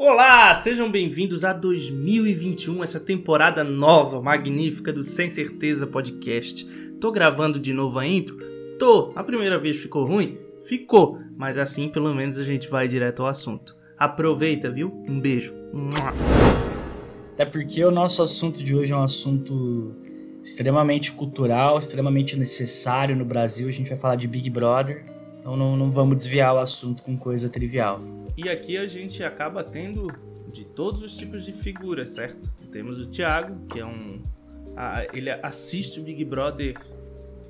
Olá, sejam bem-vindos a 2021, essa temporada nova, magnífica do Sem Certeza Podcast. Tô gravando de novo a intro? Tô. A primeira vez ficou ruim? Ficou, mas assim pelo menos a gente vai direto ao assunto. Aproveita, viu? Um beijo. Até porque o nosso assunto de hoje é um assunto extremamente cultural, extremamente necessário no Brasil. A gente vai falar de Big Brother, então não, não vamos desviar o assunto com coisa trivial. E aqui a gente acaba tendo de todos os tipos de figuras, certo? Temos o Thiago, que é um. ele assiste o Big Brother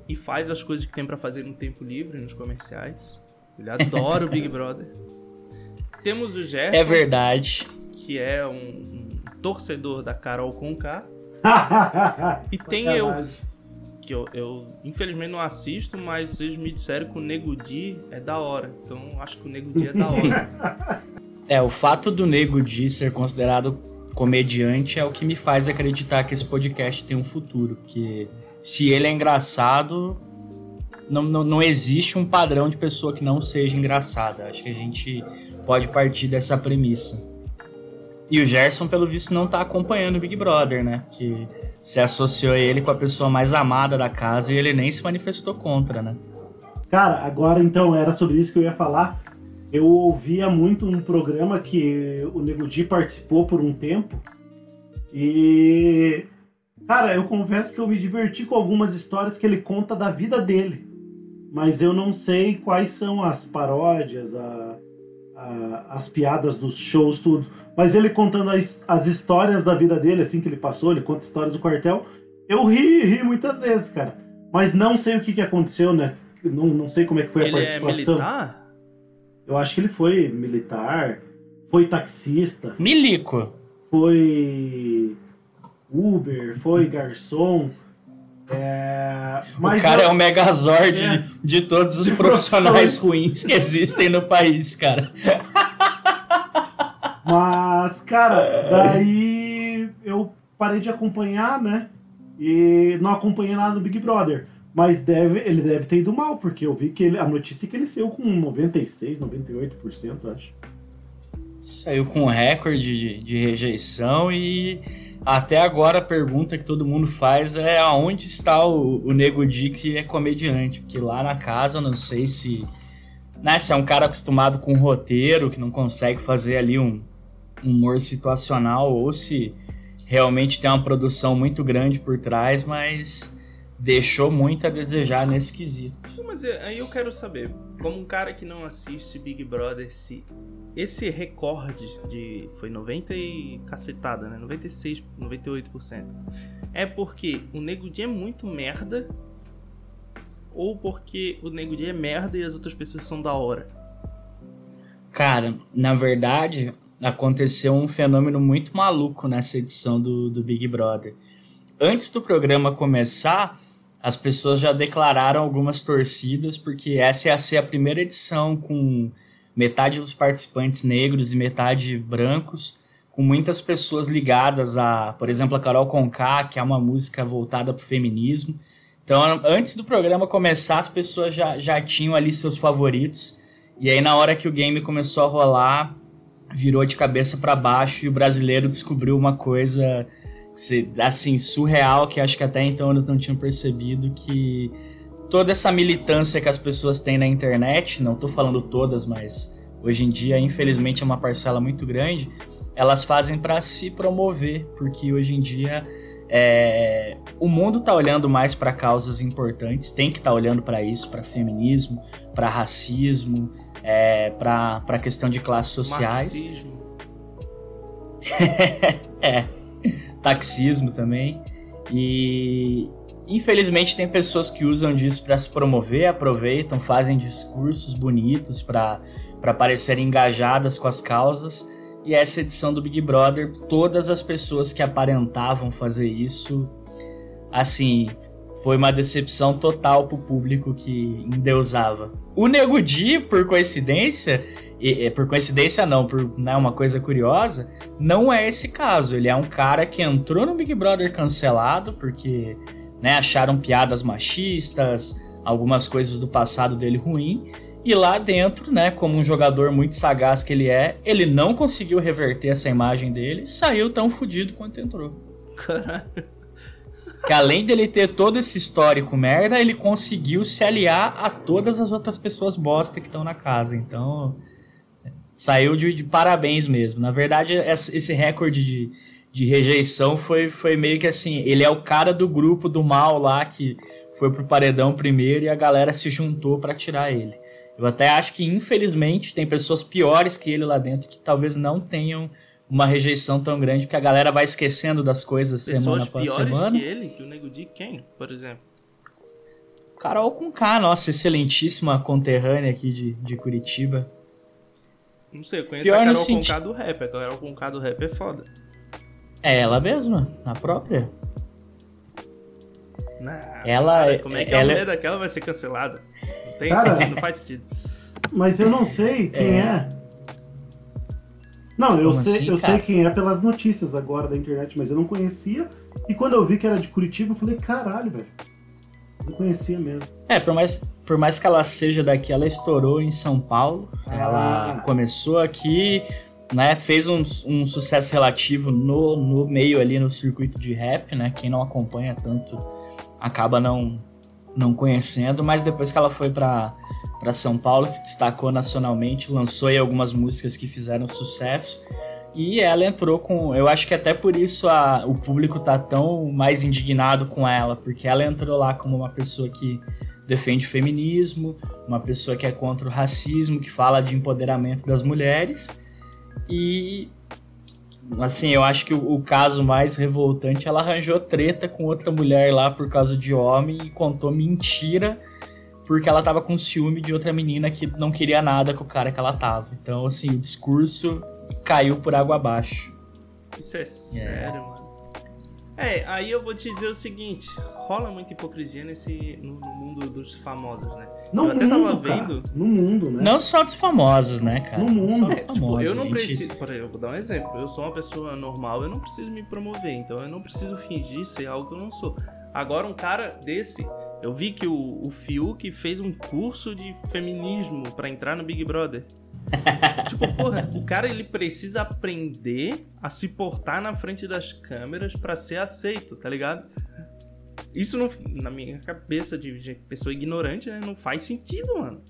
e faz as coisas que tem para fazer no tempo livre, nos comerciais. Ele adora o Big Brother. Temos o Gerson. É verdade. Que é um, um torcedor da Carol Conká. e tem eu, que eu, eu, infelizmente não assisto, mas vocês me disseram que o Nego Di é da hora. Então acho que o Nego Di é da hora. é, o fato do Nego Di ser considerado comediante é o que me faz acreditar que esse podcast tem um futuro. Porque se ele é engraçado, não, não, não existe um padrão de pessoa que não seja engraçada. Acho que a gente pode partir dessa premissa. E o Gerson, pelo visto, não tá acompanhando o Big Brother, né? Que se associou ele com a pessoa mais amada da casa e ele nem se manifestou contra, né? Cara, agora então era sobre isso que eu ia falar. Eu ouvia muito um programa que o Nego Di participou por um tempo. E. Cara, eu confesso que eu me diverti com algumas histórias que ele conta da vida dele. Mas eu não sei quais são as paródias, a, as piadas dos shows, tudo. Mas ele contando as, as histórias da vida dele, assim que ele passou, ele conta histórias do quartel. Eu ri, ri muitas vezes, cara. Mas não sei o que, que aconteceu, né? Não, não sei como é que foi ele a é participação. É militar? Eu acho que ele foi militar, foi taxista. Milico. Foi Uber, foi garçom. É, o cara eu, é o megazord é, de, de todos os de profissionais ruins que existem no país, cara. Mas, cara, daí eu parei de acompanhar, né? E não acompanhei nada do Big Brother. Mas deve, ele deve ter ido mal, porque eu vi que ele, a notícia é que ele saiu com 96, 98%, acho. Saiu com recorde de, de rejeição e até agora a pergunta que todo mundo faz é aonde está o, o Nego Di que é comediante? Porque lá na casa não sei se, né, se é um cara acostumado com roteiro, que não consegue fazer ali um, um humor situacional, ou se realmente tem uma produção muito grande por trás, mas deixou muito a desejar nesse quesito. Mas é, aí eu quero saber, como um cara que não assiste Big Brother, se esse recorde de. Foi 90 e cacetada, né? 96, 98%. É porque o Nego Di é muito merda. Ou porque o Nego Di é merda e as outras pessoas são da hora? Cara, na verdade, aconteceu um fenômeno muito maluco nessa edição do, do Big Brother. Antes do programa começar, as pessoas já declararam algumas torcidas, porque essa ia ser a primeira edição com metade dos participantes negros e metade brancos, com muitas pessoas ligadas a, por exemplo, a Carol Conká, que é uma música voltada para o feminismo. Então, antes do programa começar, as pessoas já, já tinham ali seus favoritos. E aí, na hora que o game começou a rolar, virou de cabeça para baixo e o brasileiro descobriu uma coisa assim surreal que acho que até então eles não tinham percebido que toda essa militância que as pessoas têm na internet, não estou falando todas, mas hoje em dia, infelizmente, é uma parcela muito grande, elas fazem para se promover, porque hoje em dia é, o mundo está olhando mais para causas importantes, tem que estar tá olhando para isso, para feminismo, para racismo, é, para a questão de classes sociais. Marxismo. é, taxismo também. E, Infelizmente tem pessoas que usam disso para se promover, aproveitam, fazem discursos bonitos para parecerem engajadas com as causas. E essa edição do Big Brother, todas as pessoas que aparentavam fazer isso, assim, foi uma decepção total pro público que endeusava. O Nego Di, por coincidência, e, e, por coincidência não, por né, uma coisa curiosa, não é esse caso. Ele é um cara que entrou no Big Brother cancelado, porque né, acharam piadas machistas, algumas coisas do passado dele ruim, E lá dentro, né, como um jogador muito sagaz que ele é, ele não conseguiu reverter essa imagem dele, saiu tão fodido quanto entrou. Caralho. Que além dele ter todo esse histórico merda, ele conseguiu se aliar a todas as outras pessoas bosta que estão na casa. Então, saiu de, de, parabéns mesmo. Na verdade, esse recorde de, de rejeição foi, foi meio que assim: ele é o cara do grupo do mal lá que foi pro paredão primeiro e a galera se juntou para tirar ele. Eu até acho que, infelizmente, tem pessoas piores que ele lá dentro que talvez não tenham uma rejeição tão grande, porque a galera vai esquecendo das coisas pessoas semana após semana. Pessoas piores que ele, que o Nego Di, quem, por exemplo? Carol com K, nossa excelentíssima conterrânea aqui de, de Curitiba. Não sei, eu conheço Pior a Carol com K do rap, a Carol com K do rap é foda. É ela mesma, a própria. Não, ela, cara, como é que ela... a mulher daquela vai ser cancelada? Não tem cara, sentido, não faz sentido. Mas eu não sei quem é. é. Não, eu, sei, assim, eu sei quem é pelas notícias agora da internet, mas eu não conhecia. E quando eu vi que era de Curitiba, eu falei, caralho, velho. Não conhecia mesmo. É, por mais, por mais que ela seja daqui, ela estourou em São Paulo. Ah. Ela começou aqui, né? Fez um, um sucesso relativo no, no meio ali no circuito de rap, né? Quem não acompanha tanto acaba não, não conhecendo, mas depois que ela foi para para São Paulo, se destacou nacionalmente, lançou aí algumas músicas que fizeram sucesso. E ela entrou com. Eu acho que até por isso a, o público tá tão mais indignado com ela, porque ela entrou lá como uma pessoa que defende o feminismo, uma pessoa que é contra o racismo, que fala de empoderamento das mulheres. E assim, eu acho que o, o, caso mais revoltante, ela arranjou treta com outra mulher lá por causa de homem e contou mentira porque ela tava com ciúme de outra menina que não queria nada com o cara que ela tava. Então, assim, o discurso caiu por água abaixo. Isso é, é. sério, mano. É, aí eu vou te dizer o seguinte, rola muita hipocrisia nesse no, no mundo dos famosos, né? No eu mundo, tava vendo, no mundo, né? Não só dos famosos, né, cara? No mundo. É, tipo, eu não gente... preciso, por exemplo, eu vou dar um exemplo. Eu sou uma pessoa normal, eu não preciso me promover, então eu não preciso fingir ser algo que eu não sou. Agora um cara desse, eu vi que o, o Fiuk fez um curso de feminismo para entrar no Big Brother. Tipo, porra, o cara ele precisa aprender a se portar na frente das câmeras para ser aceito, tá ligado? Isso não, na minha cabeça de, de, pessoa ignorante, né, não faz sentido, mano.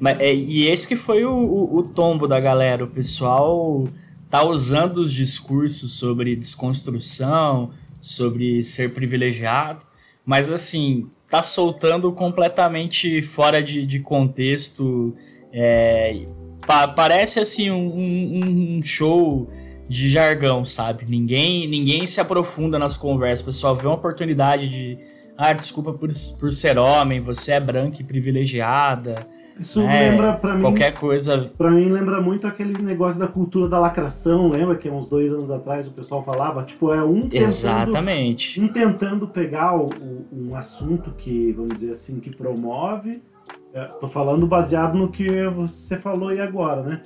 Mas, é, e esse que foi o, o, o, tombo da galera. O pessoal tá usando os discursos sobre desconstrução, sobre ser privilegiado, mas assim, tá soltando completamente fora de, de contexto é, pa parece assim um, um, um, show de jargão, sabe? Ninguém, ninguém se aprofunda nas conversas. O pessoal vê uma oportunidade de. Ah, desculpa por, por ser homem, você é branca e privilegiada. Isso né? lembra para mim. Qualquer coisa. Para mim lembra muito aquele negócio da cultura da lacração, lembra que uns dois anos atrás o pessoal falava? Tipo, é um tentando. Exatamente. Um tentando pegar o, o, um assunto que, vamos dizer assim, que promove é, tô falando baseado no que você falou aí agora, né?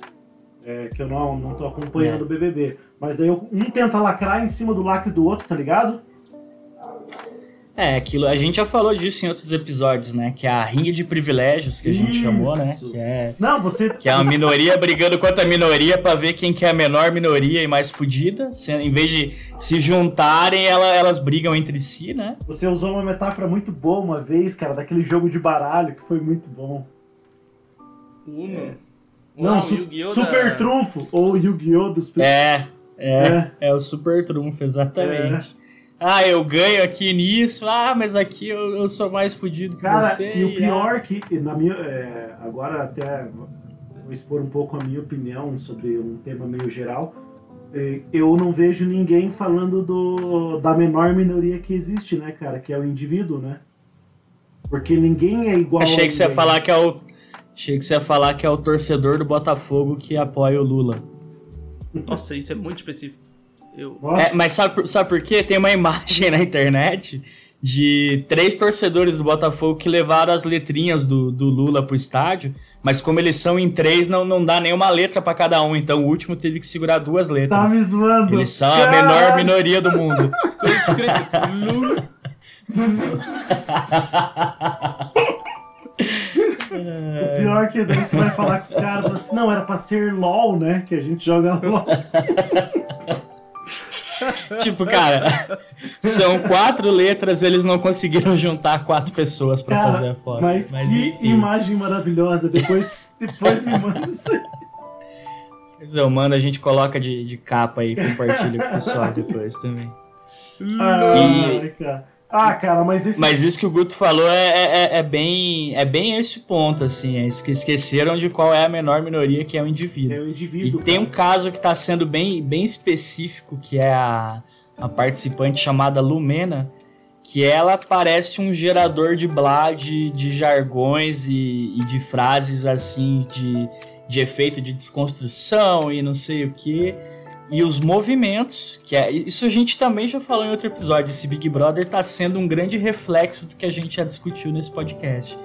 É, que eu não, não tô acompanhando é. o BBB. Mas daí um tenta lacrar em cima do lacre do outro, tá ligado? É, aquilo, a gente já falou disso em outros episódios, né? Que é a rinha de privilégios que a gente Isso. chamou, né? Que é, Não, você. Que é a minoria brigando contra a minoria para ver quem que é a menor minoria e mais fodida. Em vez de se juntarem, ela, elas brigam entre si, né? Você usou uma metáfora muito boa uma vez, cara, daquele jogo de baralho que foi muito bom. Uno. É. Não, su Super da... Trunfo, ou Yu-Gi-Oh! dos é, é, é, é, o Super Trunfo, exatamente. É. Ah, eu ganho aqui nisso. Ah, mas aqui eu, eu sou mais fodido que Cara, você. E o pior é... que, na minha. É, agora até vou expor um pouco a minha opinião sobre um tema meio geral. É, eu não vejo ninguém falando do, da menor minoria que existe, né, cara? Que é o indivíduo, né? Porque ninguém é igual Achei que você ia falar que é o. Achei que você ia falar que é o torcedor do Botafogo que apoia o Lula. Nossa, isso é muito específico. Eu... É, mas sabe, sabe por quê? Tem uma imagem na internet de três torcedores do Botafogo que levaram as letrinhas do, do Lula pro estádio, mas como eles são em três, não, não dá nenhuma letra para cada um, então o último teve que segurar duas letras. Tá me zoando. Eles são Caralho. a menor minoria do mundo. Lula. O pior é que daí você vai falar com os caras, assim, não, era pra ser LOL, né? Que a gente joga LOL. tipo, cara, são quatro letras, eles não conseguiram juntar quatro pessoas pra Cara, fazer a foto. Mas, que enfim. imagem maravilhosa. Depois, depois me manda isso aí. Pois é, mano, a gente coloca de, de capa aí, compartilha com o pessoal depois também. Ai, cara. Ah, cara, mas esse. Mas isso que o Guto falou é, é, é bem, é bem esse ponto, assim. É, esque- esqueceram de qual é a menor minoria que é o indivíduo. É o E indivíduo. tem um caso que está sendo bem, bem específico, que é a, a participante chamada Lumena, que ela parece um gerador de blá de, de jargões e, e de frases assim, de, de efeito de desconstrução e não sei o que. E os movimentos, que é. Isso a gente também já falou em outro episódio. Esse Big Brother está sendo um grande reflexo do que a gente já discutiu nesse podcast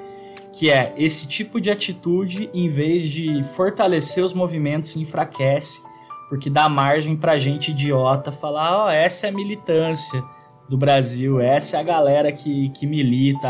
que é esse tipo de atitude, em vez de fortalecer os movimentos, enfraquece, porque dá margem pra gente idiota falar, ó, essa é a militância do Brasil, essa é a galera que, que milita,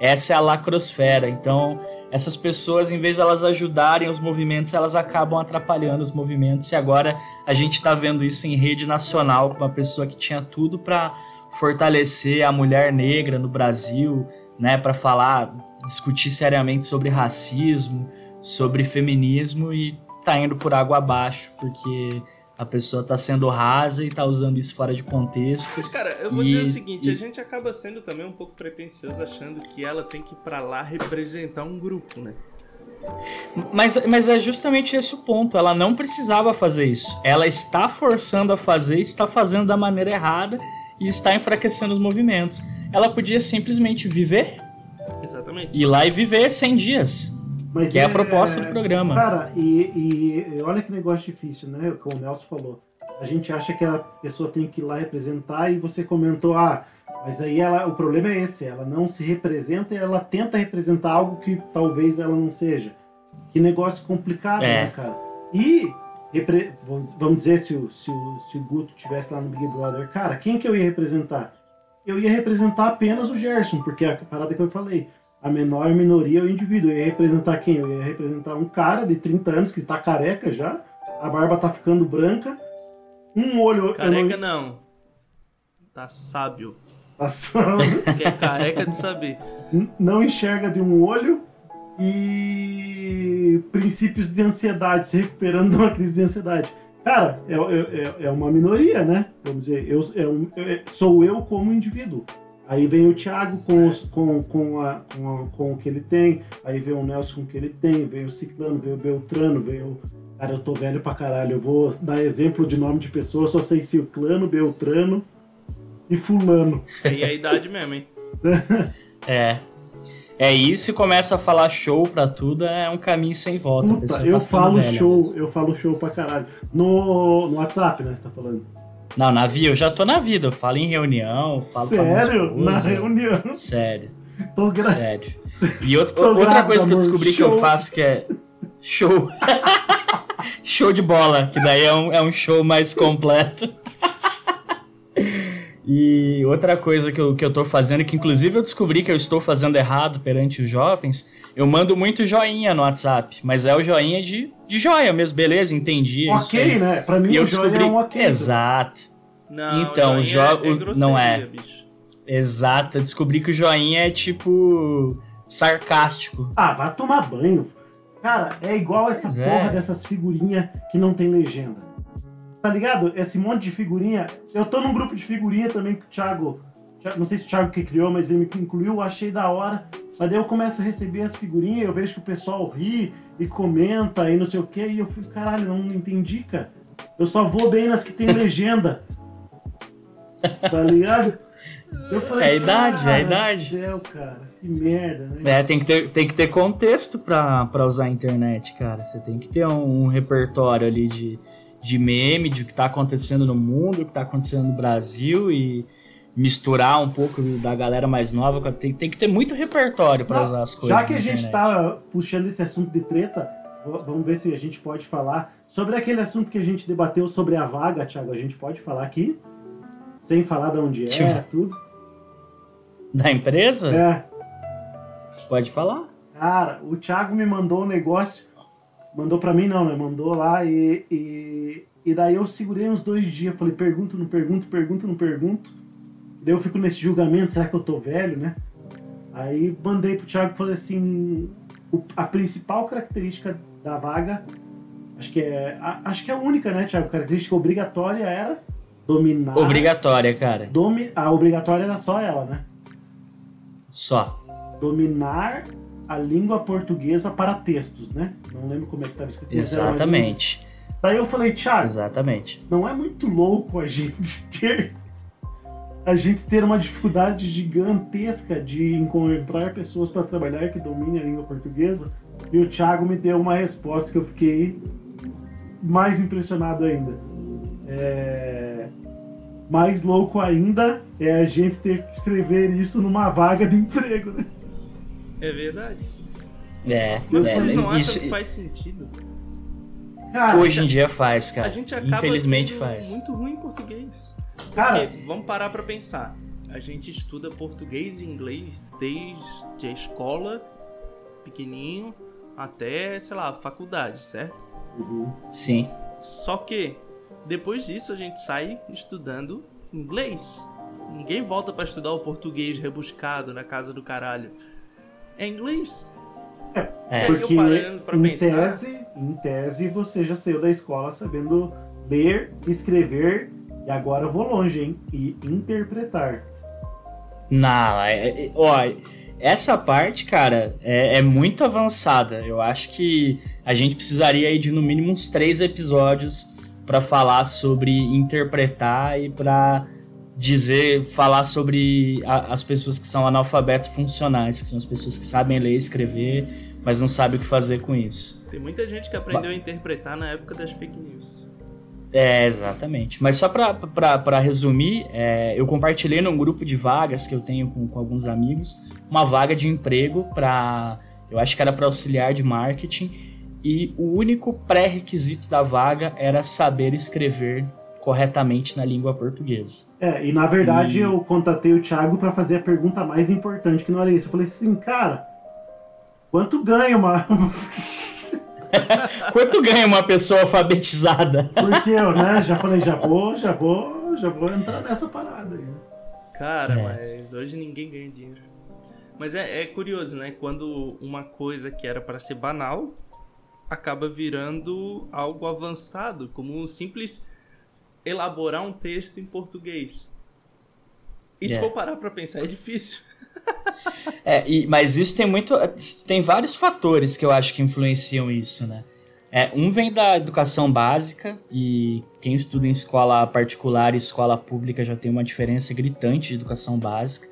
essa é a lacrosfera. Então, essas pessoas, em vez de elas ajudarem os movimentos, elas acabam atrapalhando os movimentos. E agora a gente tá vendo isso em rede nacional, com uma pessoa que tinha tudo pra fortalecer a mulher negra no Brasil, né, para falar, discutir seriamente sobre racismo, sobre feminismo e tá indo por água abaixo, porque a pessoa tá sendo rasa e tá usando isso fora de contexto. Mas, cara, eu vou E- dizer o seguinte, e- a gente acaba sendo também um pouco pretencioso achando que ela tem que ir pra lá representar um grupo, né? Mas, mas é justamente esse o ponto. Ela não precisava fazer isso. Ela está forçando a fazer, está fazendo da maneira errada e está enfraquecendo os movimentos. Ela podia simplesmente viver, Exatamente. ir lá e viver 100 dias, Mas que é a proposta do programa. Cara, e, e olha que negócio difícil, né? Como o Nelson falou. A gente acha que a pessoa tem que ir lá representar e você comentou, ah, mas aí ela, o problema é esse, ela não se representa e ela tenta representar algo que talvez ela não seja. Que negócio complicado, É. né, cara? E, repre- vamos dizer, se o, se, o, se o Guto estivesse lá no Big Brother, cara, quem que eu ia representar? Eu ia representar apenas o Gerson, porque é a parada que eu falei. A menor minoria é o indivíduo. Eu ia representar quem? Eu ia representar um cara de 30 anos que tá careca já, a barba tá ficando branca, um olho. Careca não, não. Tá sábio. tá só- Que é careca de saber. não enxerga de um olho e princípios de ansiedade, se recuperando de uma crise de ansiedade. Cara, é, é, é- é uma minoria, né? Vamos dizer, eu, é um- é- sou eu como indivíduo. Aí vem o Thiago com, os- com, com, a, com, a- com o que ele tem, aí vem o Nelson com o que ele tem, vem o Ciclano, vem o Beltrano, vem o. Cara, eu tô velho pra caralho. Eu vou dar exemplo de nome de pessoa, só sei Ciclano, Beltrano e Fulano. Isso aí é a idade mesmo, hein? É. É isso e começa a falar show pra tudo, é um caminho sem volta. Puta, pessoa eu tá falo show, mesmo. eu falo show pra caralho. No, no WhatsApp, né, você tá falando? Não, na vida, eu já tô na vida, eu falo em reunião, falo Sério? Na reunião. Sério, Tô gra... sério. E outra, Tô outra coisa que eu descobri que eu faço que é show. show de bola, que daí é um, é um show mais completo. E outra coisa que eu, que eu tô fazendo, que inclusive eu descobri que eu estou fazendo errado perante os jovens, eu mando muito joinha no WhatsApp, mas é o joinha de, de joia mesmo, beleza, entendi. é isso ok, aí. né? Pra mim E eu o joia descobri. é um ok. Exato, Não, Então, o jo- joinha o- grosseria, não é. bicho. exato. Eu descobri que o joinha é tipo sarcástico. Ah, vai tomar banho. Cara, é igual essa Pois é. porra dessas figurinhas que não tem legenda. Tá ligado? Esse monte de figurinha. Eu tô num grupo de figurinha também que o Thiago. Não sei se o Thiago que criou, mas ele me incluiu, achei da hora. Mas daí eu começo a receber as figurinhas, eu vejo que o pessoal ri e comenta e não sei o que, e eu fico, caralho, não entendi, cara. Eu só vou bem nas que tem legenda. tá ligado? Eu falei, É a idade, é a "Cara idade." do céu, cara, que merda, né? É, tem que ter, tem que ter contexto pra, pra usar a internet, cara. Você tem que ter um, um repertório ali de, de meme, de o que tá acontecendo no mundo, o que tá acontecendo no Brasil e misturar um pouco da galera mais nova. Tem, tem que ter muito repertório Não, usar as coisas. Já que a gente internet. tá puxando esse assunto de treta, vamos ver se a gente pode falar sobre aquele assunto que a gente debateu sobre a vaga, Thiago. A gente pode falar aqui? Sem falar de onde é, Tipo- tudo. Da empresa? É. Pode falar. Cara, o Thiago me mandou um negócio. Mandou pra mim não, né? Mandou lá e, e, e daí eu segurei uns dois dias. Falei, pergunto, não pergunto, pergunto, não pergunto. Daí eu fico nesse julgamento, será que eu tô velho, né? Aí mandei pro Thiago e falei assim: o, a principal característica da vaga, acho que é. A, acho que é a única, né, Thiago? Característica obrigatória era dominar. Obrigatória, cara. Domi, a obrigatória era só ela, né? Só. Dominar a língua portuguesa para textos, né? Não lembro como é que estava escrito. Exatamente. Daí eu falei, Thiago, Exatamente. não é muito louco a gente ter a gente ter uma dificuldade gigantesca de encontrar pessoas para trabalhar que dominem a língua portuguesa. E o Thiago me deu uma resposta que eu fiquei mais impressionado ainda. É... Mais louco ainda é a gente ter que escrever isso numa vaga de emprego, né? É verdade. É. Mas é, vocês não acham isso, que faz sentido? Cara, hoje em dia faz, cara. a gente acaba Infelizmente faz. muito ruim em português. cara, Porque, vamos parar pra pensar. A gente estuda português e inglês desde a escola, pequenininho, até, sei lá, faculdade, certo? Uhum. Sim. Só que depois disso a gente sai estudando inglês. Ninguém volta pra estudar o português rebuscado na casa do caralho. É inglês. É. eu Porque em pensar- tese, em tese você já saiu da escola sabendo ler, escrever e agora eu vou longe, hein? E interpretar. Não, é, é- ó, essa parte, cara, é, é muito avançada. Eu acho que a gente precisaria aí de no mínimo uns três episódios pra falar sobre interpretar e pra dizer, falar sobre a- as pessoas que são analfabetos funcionais, que são as pessoas que sabem ler e escrever, mas não sabem o que fazer com isso. Tem muita gente que aprendeu a interpretar na época das fake news. É, exatamente. Mas só pra resumir, é, eu compartilhei num grupo de vagas que eu tenho com, com alguns amigos, uma vaga de emprego pra. Eu acho que era pra auxiliar de marketing. E o único pré-requisito da vaga era saber escrever corretamente na língua portuguesa. É, e na verdade E- eu contatei o Thiago pra fazer a pergunta mais importante, que não era isso. Eu falei assim, cara, quanto ganha uma. Quanto ganha uma pessoa alfabetizada? Porque eu, né, já falei, já vou, já vou, já vou entrar nessa parada aí. Cara, É. mas hoje ninguém ganha dinheiro. Mas é, é curioso, né? Quando uma coisa que era pra ser banal acaba virando algo avançado, como um simples elaborar um texto em português. E se É. for parar pra pensar, é difícil. É, e- mas isso tem muito. Tem vários fatores que eu acho que influenciam isso, né? É, um vem da educação básica, e quem estuda em escola particular e escola pública já tem uma diferença gritante de educação básica.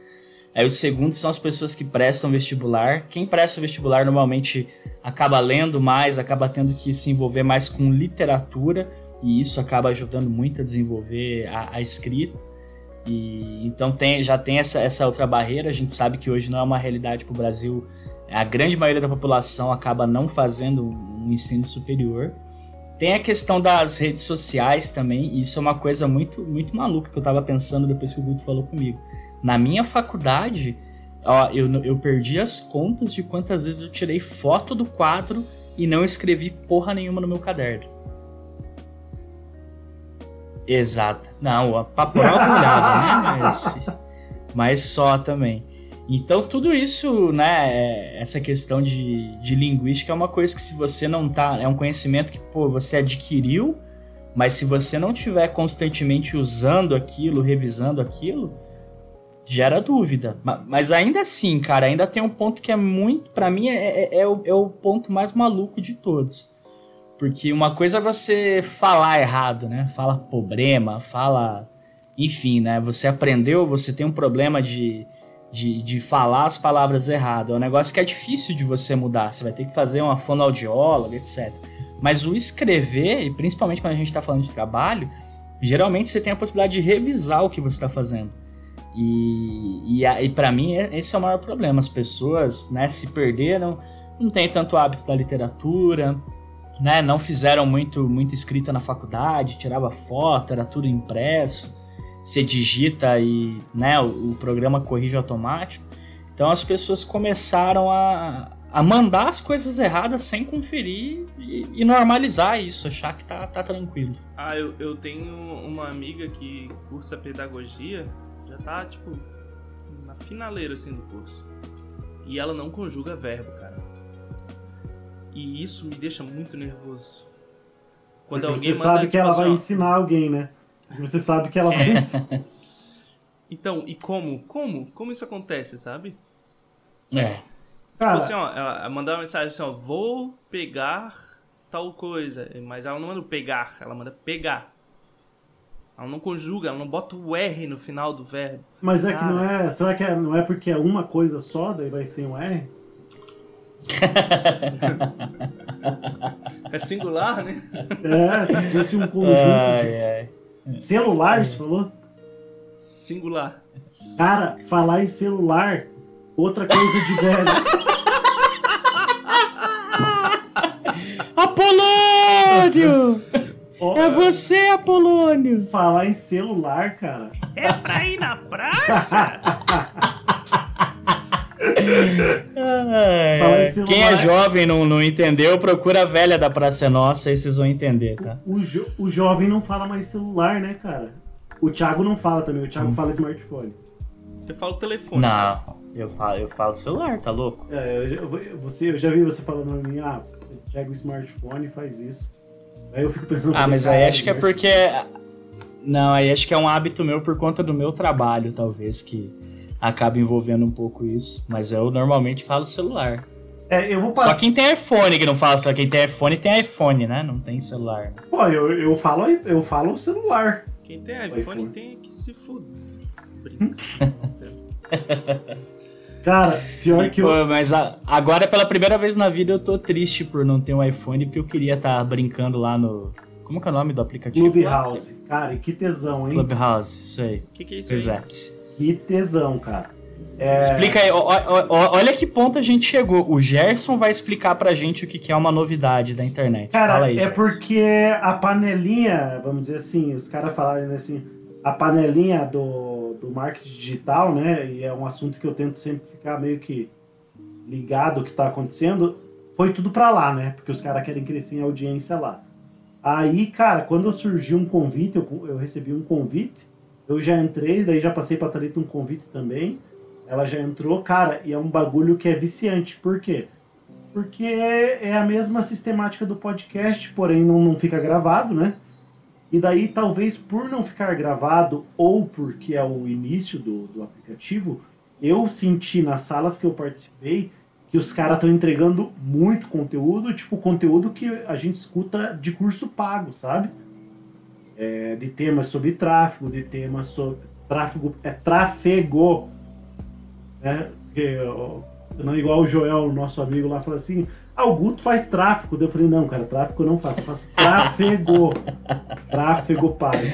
Aí o segundo são as pessoas que prestam vestibular. Quem presta vestibular normalmente acaba lendo mais, acaba tendo que se envolver mais com literatura, e isso acaba ajudando muito a desenvolver a, a escrita. E então tem, já tem essa, essa outra barreira. A gente sabe que hoje não é uma realidade para o Brasil. A grande maioria da população acaba não fazendo um ensino superior. Tem a questão das redes sociais também. E isso é uma coisa muito, muito maluca que eu estava pensando depois que o Guto falou comigo. Na minha faculdade, ó, eu, eu perdi as contas de quantas vezes eu tirei foto do quadro e não escrevi porra nenhuma no meu caderno. Exato. Não, pra prova olhada, né? Mas, mas só também. Então, tudo isso, né? é- Essa questão de, de linguística é uma coisa que, se você não tá. É um conhecimento que, pô, você adquiriu, mas se você não estiver constantemente usando aquilo, revisando aquilo, gera dúvida. Ma- Mas ainda assim, cara, ainda tem um ponto que é muito. Pra mim, é, é- é o, é o ponto mais maluco de todos. Porque uma coisa é você falar errado, né? Fala problema, fala. Enfim, né? Você aprendeu, você tem um problema de, de, de falar as palavras errado. É um negócio que é difícil de você mudar. Você vai ter que fazer uma fonoaudióloga, etc. Mas o escrever, e principalmente quando a gente está falando de trabalho, geralmente você tem a possibilidade de revisar o que você está fazendo. E, e, e para mim, é- esse é o maior problema. As pessoas né, se perderam, não tem tanto hábito da literatura, né, não fizeram muito muita escrita na faculdade, tirava foto, era tudo impresso. Você digita e né, o, o programa corrige automático. Então as pessoas começaram a, a mandar as coisas erradas sem conferir e, e normalizar isso, achar que tá, tá tranquilo. Ah, eu, eu tenho uma amiga que cursa pedagogia, já tá, tipo, na finaleira, assim, do curso. E ela não conjuga verbo, cara. E isso me deixa muito nervoso. Quando Porque alguém você manda, sabe que tipo, ela assim, vai ó... ensinar alguém, né? Você sabe que ela vai ensinar. então, e como? Como? Como isso acontece, sabe? É. Cara, tipo assim, ó, ela mandou uma mensagem assim, ó, vou pegar tal coisa. Mas ela não manda pegar, ela manda pegar. Ela não conjuga, ela não bota o R no final do verbo. Mas é Cara. que não é. Será que é, não é porque é uma coisa só, daí vai ser um R? é singular, né? É, se fosse um conjunto ai, de. Ai. Celular, você falou? Singular. Cara, falar em celular, outra coisa de velho. Apolônio! Oh, é você, Apolônio! Falar em celular, cara. É pra ir na praça? Quem é jovem não, não entendeu, procura a velha da Praça Nossa e vocês vão entender, tá? O, o, jo, o jovem não fala mais celular, né, cara? O Thiago não fala também, o Thiago hum. fala smartphone. Eu falo telefone. Não, eu falo, eu falo celular, tá louco? É, eu, eu, você, eu já vi você falando pra mim, ah, pega o smartphone e faz isso. Aí eu fico pensando. Ah, mas aí acho que é porque. Não, aí acho que é um hábito meu por conta do meu trabalho, talvez, que acaba envolvendo um pouco isso. Mas eu normalmente falo celular. É, eu vou passar... Só quem tem iPhone que não fala, só quem tem iPhone tem iPhone, né? Não tem celular. Pô, eu, eu falo eu falo celular. Quem tem iPhone, iPhone. tem que se fuder. Cara, pior que eu. mas a, agora, pela primeira vez na vida, eu tô triste por não ter um iPhone, porque eu queria estar tá brincando lá no. Como que é o nome do aplicativo? Clubhouse. Cara, e que tesão, hein? Clubhouse, isso aí. O que, que é isso aí? Apps. Que tesão, cara. É... Explica aí, ó, ó, ó, olha que ponto a gente chegou. O Gerson vai explicar pra gente o que, que é uma novidade da internet. Cara, aí, é Gerson. porque a panelinha, vamos dizer assim, os caras falaram assim, a panelinha do do marketing digital, né? E é um assunto que eu tento sempre ficar meio que ligado o que está acontecendo. Foi tudo para lá, né? Porque os caras querem crescer em audiência lá. Aí, cara, quando surgiu um convite, eu, eu recebi um convite, eu já entrei, daí já passei pra Thalita um convite também. Ela já entrou, cara, e é um bagulho que é viciante. Por quê? Porque é a mesma sistemática do podcast, porém não, não fica gravado, né? E daí, talvez por não ficar gravado ou porque é o início do, do aplicativo, eu senti nas salas que eu participei que os caras estão entregando muito conteúdo, tipo conteúdo que a gente escuta de curso pago, sabe? É, de temas sobre tráfego, de temas sobre. Tráfego. É tráfego. Né? Que, Senão, igual o Joel, nosso amigo lá, fala assim: ah, o Guto faz tráfego. Eu falei: não, cara, tráfego eu não faço, eu faço tráfego. tráfego pago.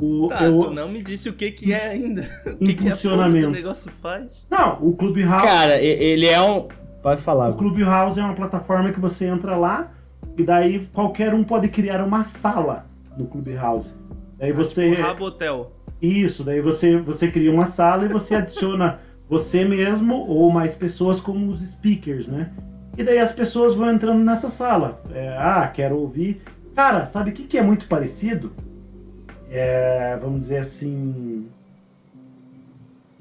O, tá, eu... tu não me disse o que que é ainda. O que, que é o negócio faz? Não, o Clubhouse. Cara, ele é um. Pode falar. O Clubhouse é uma plataforma que você entra lá e daí qualquer um pode criar uma sala no Clubhouse. Daí você. Tipo Rabotel. Isso, daí você, você cria uma sala e você adiciona você mesmo ou mais pessoas como os speakers, né? E daí as pessoas vão entrando nessa sala. É, ah, quero ouvir. Cara, sabe o que, que é muito parecido? É, vamos dizer assim.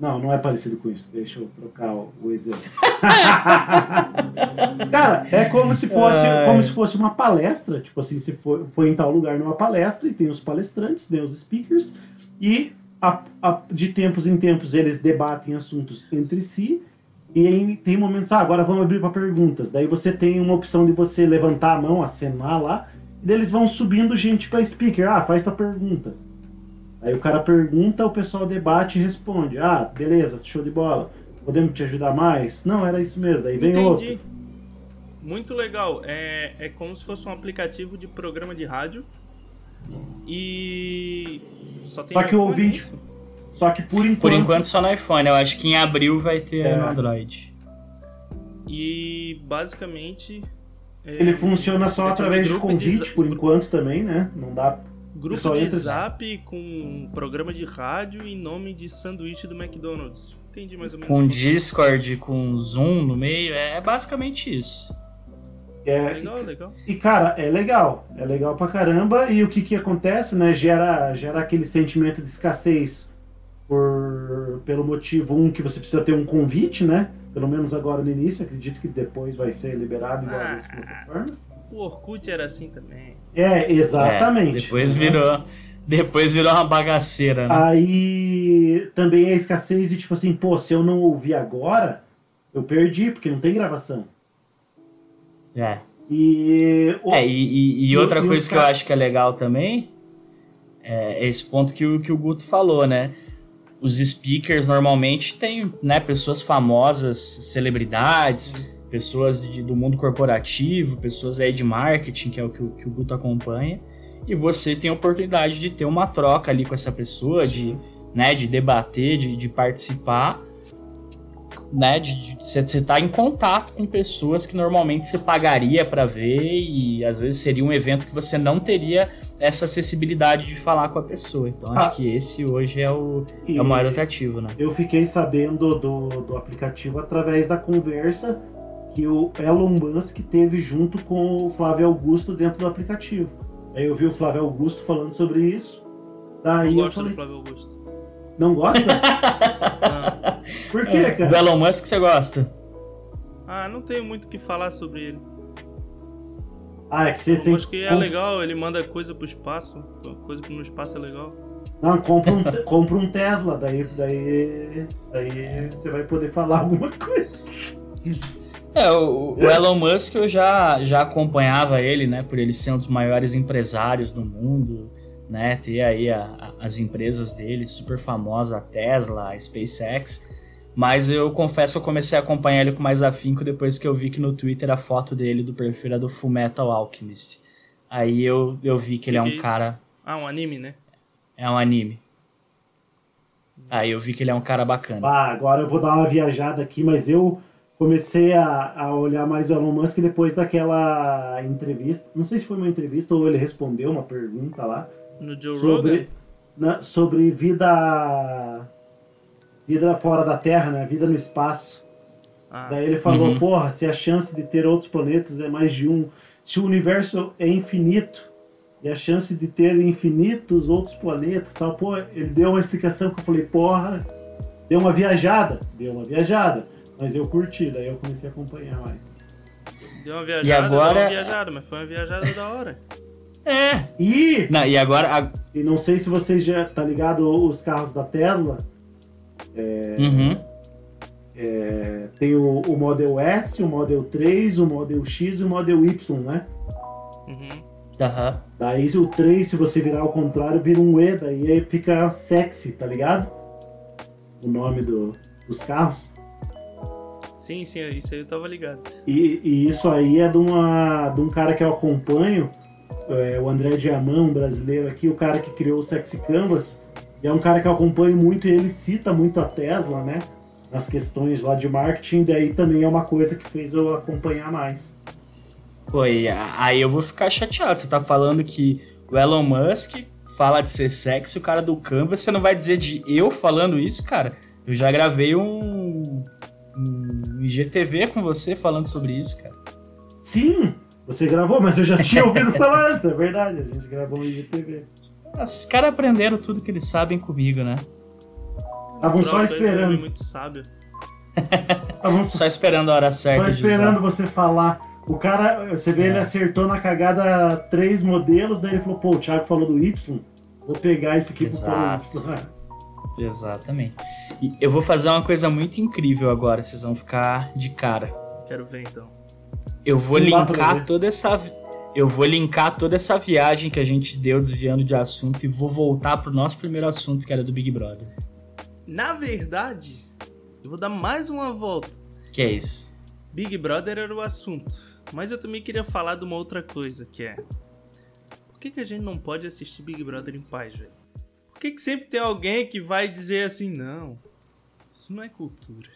Não, não é parecido com isso. Deixa eu trocar o, o exemplo. Cara, é como se fosse, como se fosse uma palestra. Tipo assim, se for, foi em tal lugar numa palestra e tem os palestrantes, tem os speakers, e a, a, de tempos em tempos eles debatem assuntos entre si e em, tem momentos, ah, agora vamos abrir para perguntas. Daí você tem uma opção de você levantar a mão, acenar lá, e daí eles vão subindo gente para speaker. Ah, faz tua pergunta. Aí o cara pergunta, o pessoal debate e responde. Ah, beleza, show de bola. Podemos te ajudar mais? Não, era isso mesmo. Daí vem Entendi. outro. Muito legal. É, é como se fosse um aplicativo de programa de rádio. E só tem Só que o ouvinte. Isso? Só que por enquanto. Por enquanto só no iPhone. Eu acho que em abril vai ter é. no Android. E basicamente. É, Ele funciona só através de convite, de... por enquanto também, né? Não dá. Grupo de entra- zap com programa de rádio em nome de sanduíche do McDonald's. Entendi mais ou menos. Com Discord, com Zoom no meio, é basicamente isso. É, Legal, legal. E, cara, é legal. É legal pra caramba. E o que que acontece, né? Gera, gera aquele sentimento de escassez por, pelo motivo, um, que você precisa ter um convite, né? Pelo menos agora no início. Acredito que depois vai ser liberado igual as outras Ah. plataformas. O Orkut era assim também. É, exatamente. É, depois virou. Depois virou uma bagaceira, né? Aí também a escassez de tipo assim, pô, se eu não ouvir agora, eu perdi, porque não tem gravação. É. E. o- É, e, e- e outra e coisa que eu acho que é legal também é esse ponto que o, que o Guto falou, né? Os speakers normalmente têm né, pessoas famosas, celebridades, pessoas de- do mundo corporativo, pessoas aí de marketing, que é o que, o que o Guto acompanha. E você tem a oportunidade de ter uma troca ali com essa pessoa, de, né, de debater, de, de participar né, de você estar em contato com pessoas que normalmente você pagaria para ver e às vezes seria um evento que você não teria essa acessibilidade de falar com a pessoa. Então Ah. acho que esse hoje é o, é o maior atrativo, né? Eu fiquei sabendo do, do aplicativo através da conversa que o Elon Musk teve junto com o Flávio Augusto dentro do aplicativo. Aí eu vi o Flávio Augusto falando sobre isso. Daí Eu eu gosto falei, do Flávio Augusto. não gosta? Não. Por quê, É, do cara? Elon Musk você gosta? Ah, não tenho muito o que falar sobre ele. Ah, é que você Eu tem acho que é legal, ele manda coisa pro espaço. Coisa que no espaço é legal. Não, compra um, compra um Tesla, daí, daí, daí você vai poder falar alguma coisa. É, o, o Elon Musk eu já, já acompanhava ele, né? Por ele ser um dos maiores empresários do mundo, né? Ter aí a- a- as empresas dele super famosas, a Tesla, a SpaceX. Mas eu confesso que eu comecei a acompanhar ele com mais afinco depois que eu vi que no Twitter a foto dele do perfil era do Fullmetal Alchemist. Aí eu, eu vi que ele é Que um que é isso? cara. Ah, um anime, né? É um anime. Aí eu vi que ele é um cara bacana. Ah, agora eu vou dar uma viajada aqui, mas eu comecei a, a olhar mais o Elon Musk depois daquela entrevista. Não sei se foi uma entrevista ou ele respondeu uma pergunta lá No Joe Rogan. sobre, na- sobre vida vida fora da Terra, né? Vida no espaço. Ah, Daí ele falou, Uhum. porra, se a chance de ter outros planetas é mais de um, se o universo é infinito e a chance de ter infinitos outros planetas, tal, pô, ele deu uma explicação que eu falei, porra, deu uma viajada, deu uma viajada, mas eu curti, daí eu comecei a acompanhar mais. deu uma viajada, agora- deu uma viajada, mas foi uma viajada da hora. É. E, Não, e agora. a- e não sei se vocês já tá ligado os carros da Tesla, Uhum. é, tem o, o Model S, o Model 3, o Model X e o Model Y, né? Uhum. Aham. Daí o 3, se você virar ao contrário, vira um E, daí aí fica sexy, tá ligado? O nome do- dos carros. Sim, sim, isso aí eu tava ligado. E, e isso aí é de, uma, de um cara que eu acompanho, é, o André Diamant, um brasileiro aqui, o cara que criou o Sexy Canvas. E é um cara que eu acompanho muito e ele cita muito a Tesla, né? Nas questões lá de marketing, daí também é uma coisa que fez eu acompanhar mais. Pô, e aí eu vou ficar chateado. Você tá falando que o Elon Musk fala de ser sexy, o cara do Canvas, você não vai dizer de eu falando isso, cara? Eu já gravei um, um IGTV com você falando sobre isso, cara. Sim, você gravou, mas eu já tinha ouvido falar antes, é verdade, a gente gravou um IGTV. Esses caras aprenderam tudo que eles sabem comigo, né? Estavam só homem é esperando. muito sábio. Estavam só, Só esperando a hora certa. só esperando você falar. O cara, você vê, É. ele acertou na cagada três modelos, daí ele falou, pô, o Thiago falou do Y, vou pegar esse aqui pro Exato. Y. Exatamente. E eu vou fazer uma coisa muito incrível agora, vocês vão ficar de cara. Quero ver então. Eu vou Não linkar ver. toda essa. Eu vou linkar toda essa viagem que a gente deu desviando de assunto e vou voltar pro nosso primeiro assunto, que era do Big Brother. Na verdade, eu vou dar mais uma volta. Que é isso? Big Brother era o assunto. Mas eu também queria falar de uma outra coisa, que é. Por que, que a gente não pode assistir Big Brother em paz, velho? Por que, que sempre tem alguém que vai dizer assim, não, isso não é cultura.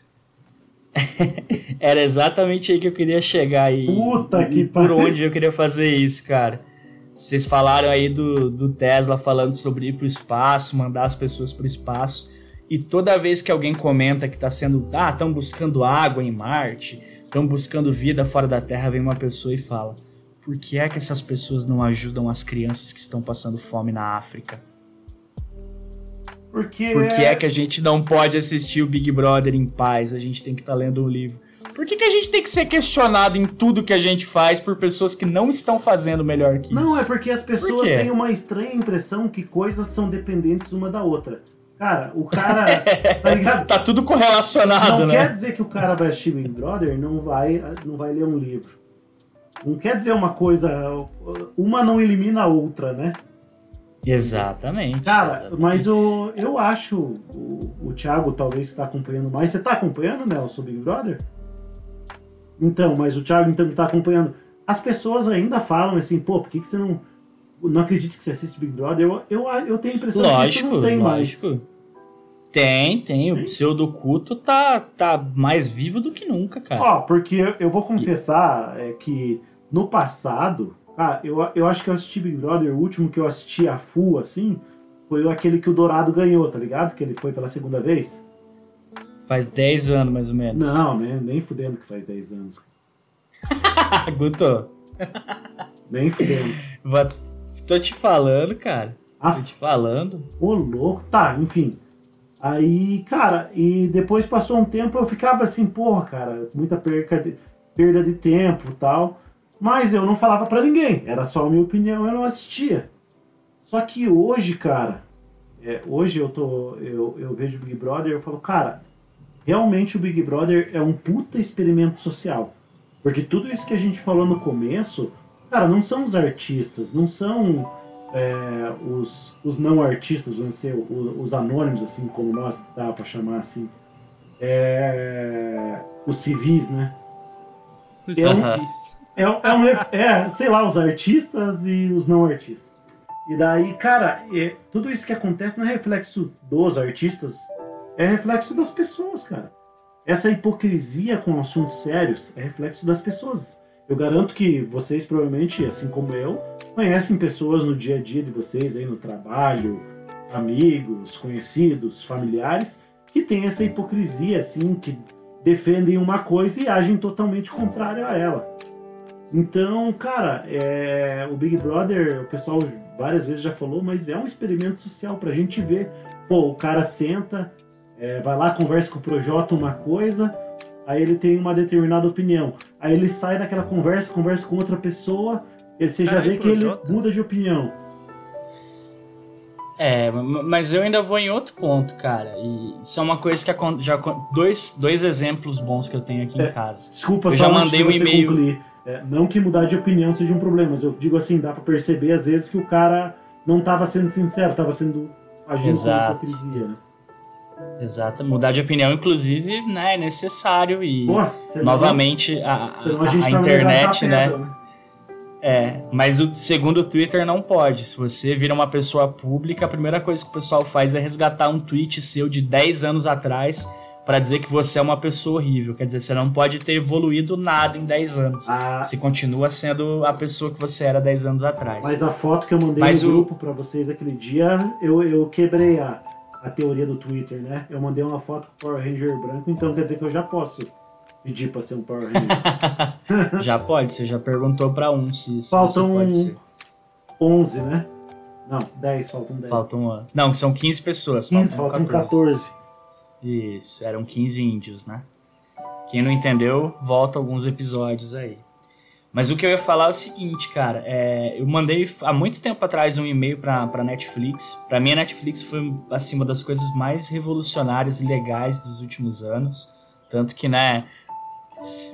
Era exatamente aí que eu queria chegar e. Puta e que por pariu. onde eu queria fazer isso, cara. Vocês falaram aí do, do Tesla falando sobre ir para o espaço, mandar as pessoas para o espaço. E toda vez que alguém comenta que está sendo. Ah, estão buscando água em Marte, estão buscando vida fora da Terra, vem uma pessoa e fala: Por que é que essas pessoas não ajudam as crianças que estão passando fome na África? Porque... Por que é que a gente não pode assistir o Big Brother em paz? A gente tem que estar tá lendo um livro. Por que, que a gente tem que ser questionado em tudo que a gente faz por pessoas que não estão fazendo melhor que isso? Não, é porque as pessoas têm uma estranha impressão que coisas são dependentes uma da outra. Cara, o cara. tá ligado? tá tudo correlacionado, não né? quer dizer que o cara vai assistir Big Brother não vai, não vai ler um livro. Não quer dizer uma coisa. Uma não elimina a outra, né? Exatamente. Cara, exatamente. mas o, eu acho. O, o Thiago talvez está acompanhando mais. Você está acompanhando, Nelson, Big Brother? Então, mas o Thiago então está acompanhando. As pessoas ainda falam assim, pô, por que, que você não. Não acredito que você assiste Big Brother? Eu, eu, eu tenho a impressão lógico, que isso não tem lógico. mais. Tem, tem. O pseudo-culto tá, tá mais vivo do que nunca, cara. Ó, porque eu vou confessar é, que no passado, ah, eu, eu acho que eu assisti Big Brother, o último que eu assisti a full, assim, foi aquele que o Dourado ganhou, tá ligado? Que ele foi pela segunda vez. Faz 10 anos, mais ou menos. Não, né? Nem fudendo que faz 10 anos. Guto. Nem fudendo. Tô te falando, cara. A... Tô te falando. Ô, louco. Tá, enfim. Aí, cara, e depois passou um tempo, eu ficava assim, porra, cara, muita perca de, perda de tempo e tal. Mas eu não falava para ninguém, era só a minha opinião, eu não assistia. Só que hoje, cara, é, hoje eu tô. Eu, eu vejo Big Brother e eu falo, cara, realmente o Big Brother é um puta experimento social. Porque tudo isso que a gente falou no começo, cara, não são os artistas, não são é, os, os não artistas, vamos ser os, os anônimos, assim como nós dá para chamar assim. É, os civis, né? Os é um, civis. É, é, um, é, sei lá, os artistas e os não artistas. E daí, cara, é, tudo isso que acontece não é reflexo dos artistas, é reflexo das pessoas, cara. Essa hipocrisia com assuntos sérios é reflexo das pessoas. Eu garanto que vocês, provavelmente, assim como eu, conhecem pessoas no dia a dia de vocês, aí no trabalho, amigos, conhecidos, familiares, que têm essa hipocrisia, assim, que defendem uma coisa e agem totalmente contrário a ela. Então, cara, é, o Big Brother, o pessoal várias vezes já falou, mas é um experimento social pra gente ver. Pô, o cara senta, é, vai lá, conversa com o Projota uma coisa, aí ele tem uma determinada opinião. Aí ele sai daquela conversa, conversa com outra pessoa, ele, você já vê que ele muda de opinião. É, mas eu ainda vou em outro ponto, cara. E isso é uma coisa que já dois, dois exemplos bons que eu tenho aqui é, em casa. Desculpa, eu só já mandei um e-mail. É, não que mudar de opinião seja um problema, mas eu digo assim, dá para perceber às vezes que o cara não estava sendo sincero, estava sendo agindo Exato. com hipocrisia, né? Exato, mudar de opinião, inclusive, né, é necessário e Pô, novamente a, a, a, a internet, né? né? É, mas o segundo o Twitter não pode. Se você vira uma pessoa pública, a primeira coisa que o pessoal faz é resgatar um tweet seu de 10 anos atrás para dizer que você é uma pessoa horrível. Quer dizer, você não pode ter evoluído nada em 10 anos. Ah. Você continua sendo a pessoa que você era 10 anos atrás. Mas a foto que eu mandei Mas no o... grupo para vocês aquele dia, eu, eu quebrei a, a teoria do Twitter, né? Eu mandei uma foto com o Power Ranger branco, então quer dizer que eu já posso pedir para ser um Power Ranger. já pode, você já perguntou para um se, se Faltam 11, né? Não, 10, faltam 10. Faltam. Não, são 15 pessoas. 15, faltam, faltam 14. 14. Isso, eram 15 índios, né? Quem não entendeu, volta alguns episódios aí. Mas o que eu ia falar é o seguinte, cara. É, eu mandei há muito tempo atrás um e-mail pra, pra Netflix. Pra mim, a Netflix foi assim, uma das coisas mais revolucionárias e legais dos últimos anos. Tanto que, né,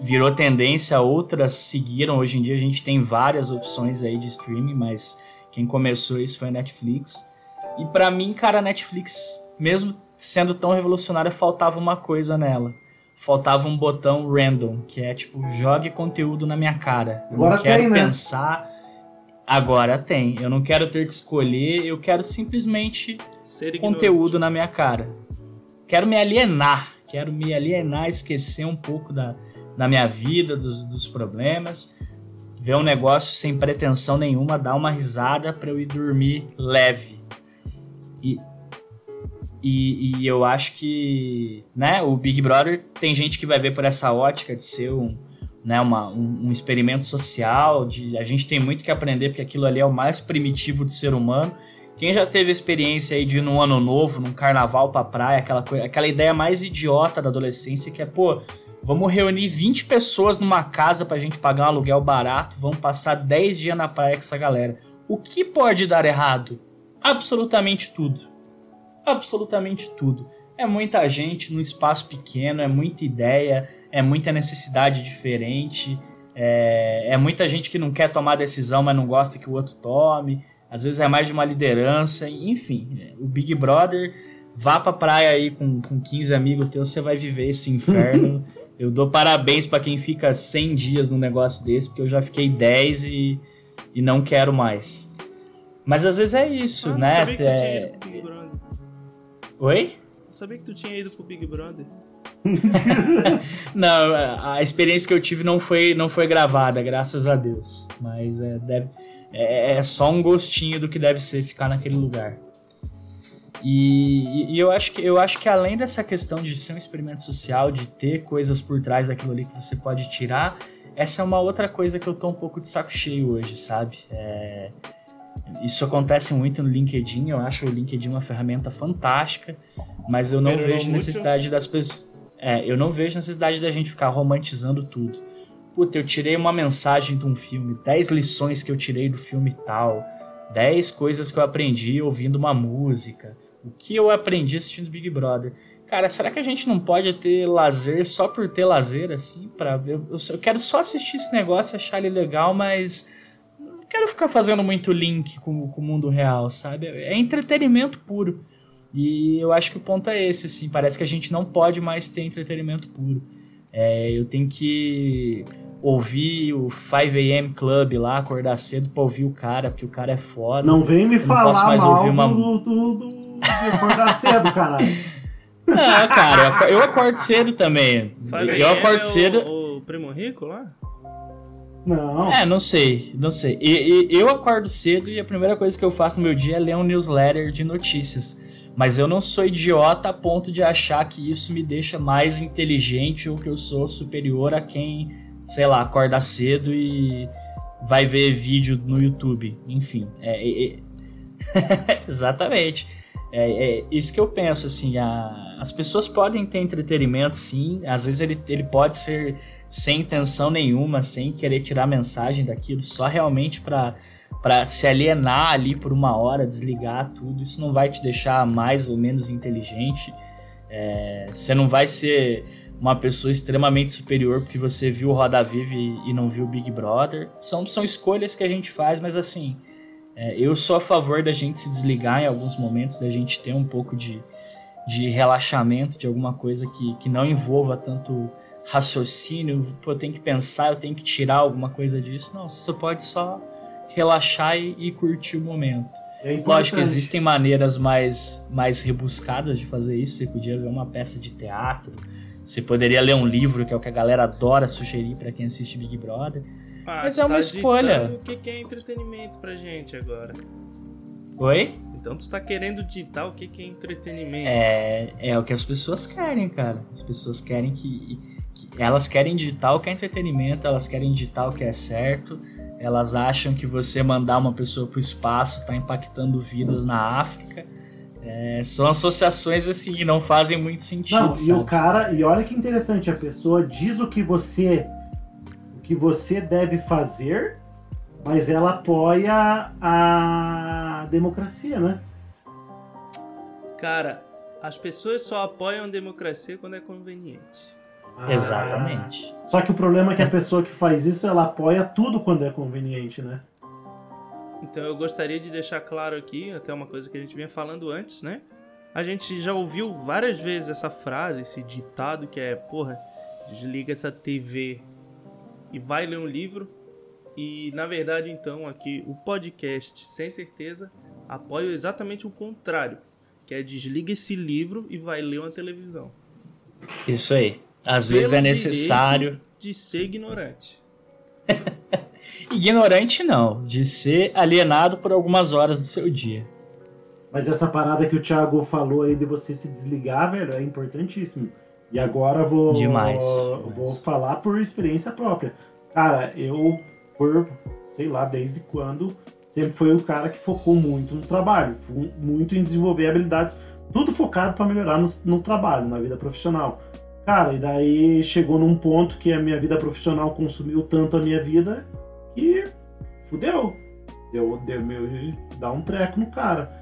virou tendência, outras seguiram. Hoje em dia a gente tem várias opções aí de streaming, mas quem começou isso foi a Netflix. E para mim, cara, a Netflix, mesmo sendo tão revolucionária, faltava uma coisa nela. Faltava um botão random, que é tipo, jogue conteúdo na minha cara. Eu Agora não quero tem, né? pensar. Agora tem. Eu não quero ter que escolher, eu quero simplesmente conteúdo na minha cara. Quero me alienar. Quero me alienar, esquecer um pouco da, da minha vida, dos, dos problemas. ver um negócio sem pretensão nenhuma, dar uma risada para eu ir dormir leve. E, e, e, eu acho que, né, o Big Brother tem gente que vai ver por essa ótica de ser um, né, uma, um, um, experimento social, de a gente tem muito que aprender porque aquilo ali é o mais primitivo do ser humano. Quem já teve experiência aí de ir num ano novo, num carnaval pra praia, aquela, coisa, aquela ideia mais idiota da adolescência que é, pô, vamos reunir 20 pessoas numa casa pra gente pagar um aluguel barato, vamos passar 10 dias na praia com essa galera. O que pode dar errado? Absolutamente tudo absolutamente tudo. É muita gente num espaço pequeno, é muita ideia, é muita necessidade diferente, é, é muita gente que não quer tomar decisão, mas não gosta que o outro tome. Às vezes é mais de uma liderança, enfim. O Big Brother, vá pra praia aí com, com 15 amigos teus, você vai viver esse inferno. eu dou parabéns para quem fica 100 dias num negócio desse, porque eu já fiquei 10 e, e não quero mais. Mas às vezes é isso, ah, né? É, Oi? Eu sabia que tu tinha ido pro Big Brother. não, a experiência que eu tive não foi, não foi gravada, graças a Deus. Mas é, deve, é, é só um gostinho do que deve ser ficar naquele lugar. E, e, eu, acho que, eu acho que além dessa questão de ser um experimento social, de ter coisas por trás daquilo ali que você pode tirar, essa é uma outra coisa que eu tô um pouco de saco cheio hoje, sabe? É isso acontece muito no LinkedIn, eu acho o LinkedIn uma ferramenta fantástica, mas eu não Pero vejo necessidade das pessoas. É, eu não vejo necessidade da gente ficar romantizando tudo. Puta, eu tirei uma mensagem de um filme, 10 lições que eu tirei do filme tal, 10 coisas que eu aprendi ouvindo uma música, o que eu aprendi assistindo Big Brother. Cara, será que a gente não pode ter lazer só por ter lazer, assim? Pra, eu, eu, eu quero só assistir esse negócio, achar ele legal, mas quero ficar fazendo muito link com, com o mundo real, sabe? É entretenimento puro. E eu acho que o ponto é esse, assim. Parece que a gente não pode mais ter entretenimento puro. É, eu tenho que ouvir o 5am Club lá, acordar cedo pra ouvir o cara, porque o cara é foda. Não vem me falar posso mais mal ouvir uma... do, do, do, do acordar cedo, caralho. Não, cara, eu acordo cedo também. Eu acordo cedo. O, o Primo Rico lá? Não. É, não sei, não sei. E, e, eu acordo cedo e a primeira coisa que eu faço no meu dia é ler um newsletter de notícias. Mas eu não sou idiota a ponto de achar que isso me deixa mais inteligente ou que eu sou superior a quem, sei lá, acorda cedo e vai ver vídeo no YouTube. Enfim, é, é, é... exatamente. É, é, isso que eu penso, assim, a, as pessoas podem ter entretenimento, sim, às vezes ele, ele pode ser sem intenção nenhuma, sem querer tirar mensagem daquilo, só realmente para para se alienar ali por uma hora, desligar tudo, isso não vai te deixar mais ou menos inteligente. É, você não vai ser uma pessoa extremamente superior porque você viu o Roda Viva e, não viu o Big Brother. São, são escolhas que a gente faz, mas assim, é, eu sou a favor da gente se desligar em alguns momentos, da gente ter um pouco de, de relaxamento, de alguma coisa que, que não envolva tanto raciocínio, pô, eu tenho que pensar, eu tenho que tirar alguma coisa disso. Não, você pode só relaxar e, e curtir o momento. É Lógico que existem maneiras mais, mais rebuscadas de fazer isso. Você podia ver uma peça de teatro, você poderia ler um livro, que é o que a galera adora sugerir para quem assiste Big Brother. Ah, Mas é uma tá escolha. O que é entretenimento pra gente agora? Oi? Então tu tá querendo ditar o que é entretenimento. É, é o que as pessoas querem, cara. As pessoas querem que elas querem digitar o que é entretenimento, elas querem digitar o que é certo, elas acham que você mandar uma pessoa para o espaço está impactando vidas na África. É, são associações assim que não fazem muito sentido. Não, e o cara, e olha que interessante, a pessoa diz o que você o que você deve fazer, mas ela apoia a democracia, né? Cara, as pessoas só apoiam a democracia quando é conveniente. Ah, Exatamente. Só que o problema é que a pessoa que faz isso, ela apoia tudo quando é conveniente, né? Então eu gostaria de deixar claro aqui, até uma coisa que a gente vinha falando antes, né? A gente já ouviu várias vezes essa frase, esse ditado que é, porra, desliga essa TV e vai ler um livro. E na verdade, então, aqui o podcast, sem certeza, apoia exatamente o contrário, que é desliga esse livro e vai ler uma televisão. Isso aí. Às vezes é necessário. De ser ignorante. Ignorante não, de ser alienado por algumas horas do seu dia. Mas essa parada que o Thiago falou aí de você se desligar, velho, é importantíssimo. E agora vou demais, vou demais. falar por experiência própria. Cara, eu por sei lá desde quando sempre foi o cara que focou muito no trabalho, muito em desenvolver habilidades, tudo focado para melhorar no, no trabalho, na vida profissional. Cara, e daí chegou num ponto que a minha vida profissional consumiu tanto a minha vida que fudeu. Deu, deu meu, dá um treco no cara.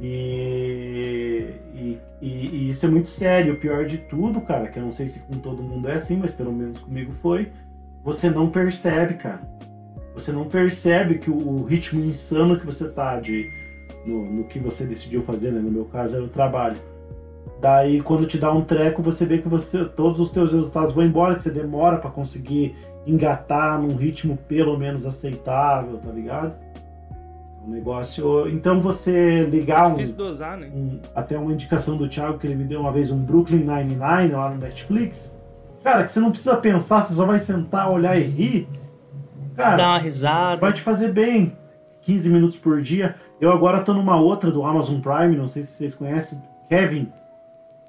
E, e, e, isso é muito sério. O pior de tudo, cara, que eu não sei se com todo mundo é assim, mas pelo menos comigo foi. Você não percebe, cara. Você não percebe que o, o ritmo insano que você tá de, no, no, que você decidiu fazer, né? No meu caso era o trabalho. Daí quando te dá um treco, você vê que você todos os teus resultados vão embora, que você demora para conseguir engatar num ritmo pelo menos aceitável, tá ligado? Um negócio. Então você ligar é difícil um, dosar, né? Um, até uma indicação do Thiago que ele me deu uma vez um Brooklyn Nine-Nine lá no Netflix. Cara, que você não precisa pensar, você só vai sentar, olhar e rir. Cara, Dá uma risada. Vai te fazer bem. 15 minutos por dia. Eu agora tô numa outra do Amazon Prime, não sei se vocês conhecem, Kevin.